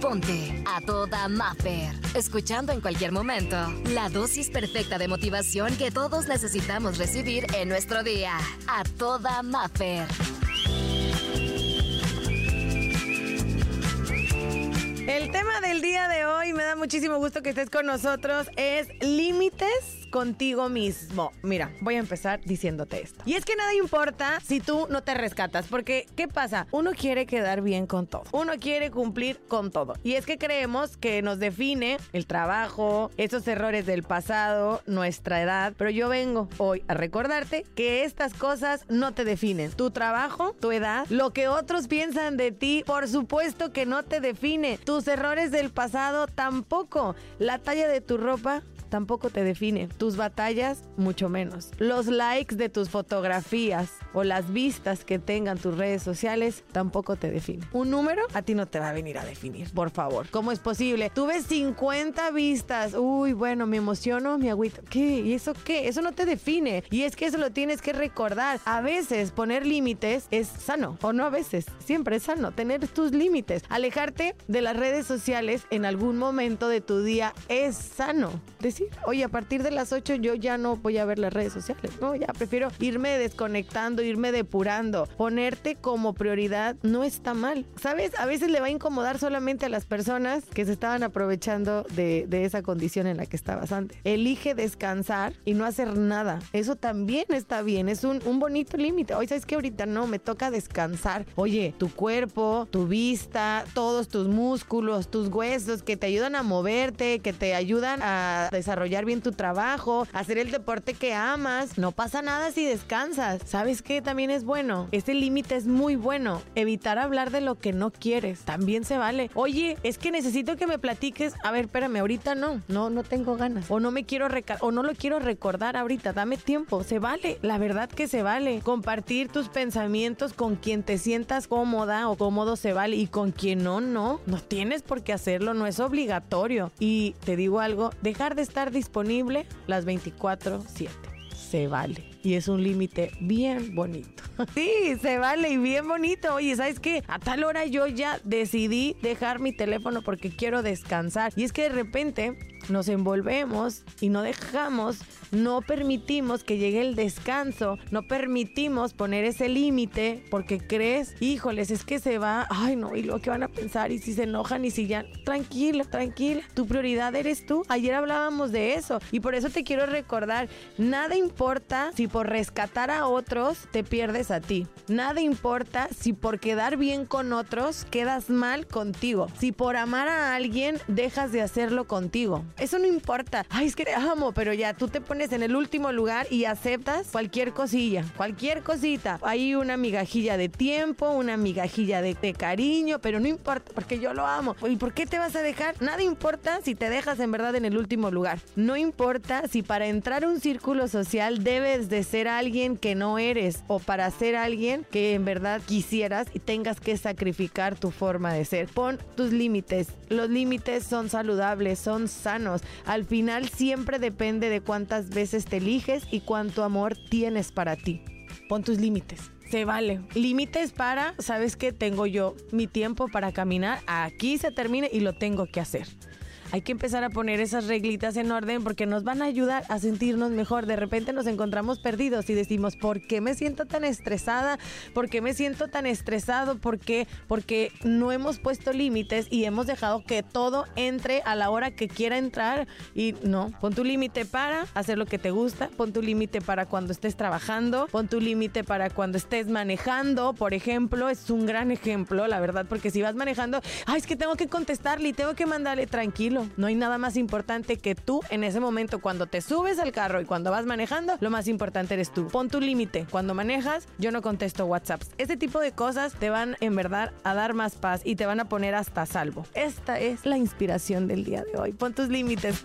Ponte a toda Maffer. Escuchando en cualquier momento la dosis perfecta de motivación que todos necesitamos recibir en nuestro día. A toda Maffer. El tema del día de hoy, me da muchísimo gusto que estés con nosotros, es límites contigo mismo. Mira, voy a empezar diciéndote esto. Y es que nada importa si tú no te rescatas, porque ¿qué pasa? Uno quiere quedar bien con todo. Uno quiere cumplir con todo. Y es que creemos que nos define el trabajo, esos errores del pasado, nuestra edad. Pero yo vengo hoy a recordarte que estas cosas no te definen. Tu trabajo, tu edad, lo que otros piensan de ti, por supuesto que no te define. Tus errores del pasado tampoco. La talla de tu ropa tampoco te define. Tus batallas, mucho menos. Los likes de tus fotografías o las vistas que tengan tus redes sociales, tampoco te define. Un número a ti no te va a venir a definir, por favor. ¿Cómo es posible? Tuve 50 vistas. Uy, bueno, me emociono, me agüito. ¿Qué? ¿Y eso qué? Eso no te define. Y es que eso lo tienes que recordar. A veces poner límites es sano. O no a veces. Siempre es sano. Tener tus límites. Alejarte de las redes sociales en algún momento de tu día es sano. Decir oye, a partir de las 8 yo ya no voy a ver las redes sociales, no, ya prefiero irme desconectando, irme depurando. Ponerte como prioridad no está mal. ¿Sabes? A veces le va a incomodar solamente a las personas que se estaban aprovechando de, esa condición en la que estabas antes. Elige descansar y no hacer nada. Eso también está bien, es un, bonito límite. Oye, ¿sabes que Ahorita no, me toca descansar. Oye, tu cuerpo, tu vista, todos tus músculos, tus huesos que te ayudan a moverte, que te ayudan a desarrollar desarrollar bien tu trabajo, hacer el deporte que amas. No pasa nada si descansas. ¿Sabes qué? También es bueno. Ese límite es muy bueno. Evitar hablar de lo que no quieres. También se vale. Oye, es que necesito que me platiques. A ver, espérame, ahorita no. No, no tengo ganas. O no me quiero o no lo quiero recordar ahorita. Dame tiempo. Se vale. La verdad que se vale. Compartir tus pensamientos con quien te sientas cómoda o cómodo se vale. Y con quien no, no. No tienes por qué hacerlo. No es obligatorio. Y te digo algo, dejar de estar disponible las 24/7. Se vale. Y es un límite bien bonito. sí, se vale y bien bonito. Oye, ¿sabes qué? A tal hora yo ya decidí dejar mi teléfono porque quiero descansar. Y es que de repente nos envolvemos y no dejamos, no permitimos que llegue el descanso, no permitimos poner ese límite porque crees, híjoles, es que se va, ay no, y luego qué van a pensar y si se enojan y si ya, tranquila, tranquila, tu prioridad eres tú. Ayer hablábamos de eso y por eso te quiero recordar, nada importa si por rescatar a otros te pierdes a ti. Nada importa si por quedar bien con otros quedas mal contigo. Si por amar a alguien dejas de hacerlo contigo. Eso no importa. Ay, es que te amo, pero ya tú te pones en el último lugar y aceptas cualquier cosilla, cualquier cosita. Hay una migajilla de tiempo, una migajilla de, cariño, pero no importa porque yo lo amo. ¿Y por qué te vas a dejar? Nada importa si te dejas en verdad en el último lugar. No importa si para entrar a un círculo social debes de ser alguien que no eres o para ser alguien que en verdad quisieras y tengas que sacrificar tu forma de ser. Pon tus límites. Los límites son saludables, son sanos al final siempre depende de cuántas veces te eliges y cuánto amor tienes para ti. Pon tus límites. Se vale. Límites para, ¿sabes qué? Tengo yo mi tiempo para caminar. Aquí se termine y lo tengo que hacer hay que empezar a poner esas reglitas en orden porque nos van a ayudar a sentirnos mejor. De repente nos encontramos perdidos y decimos, ¿por qué me siento tan estresada? ¿Por qué me siento tan estresado? ¿Por qué? Porque no hemos puesto límites y hemos dejado que todo entre a la hora que quiera entrar y no. Pon tu límite para hacer lo que te gusta, pon tu límite para cuando estés trabajando, pon tu límite para cuando estés manejando, por ejemplo, es un gran ejemplo, la verdad, porque si vas manejando, ay, es que tengo que contestarle y tengo que mandarle tranquilo no hay nada más importante que tú en ese momento cuando te subes al carro y cuando vas manejando, lo más importante eres tú. Pon tu límite. Cuando manejas, yo no contesto WhatsApps. Este tipo de cosas te van en verdad a dar más paz y te van a poner hasta salvo. Esta es la inspiración del día de hoy. Pon tus límites.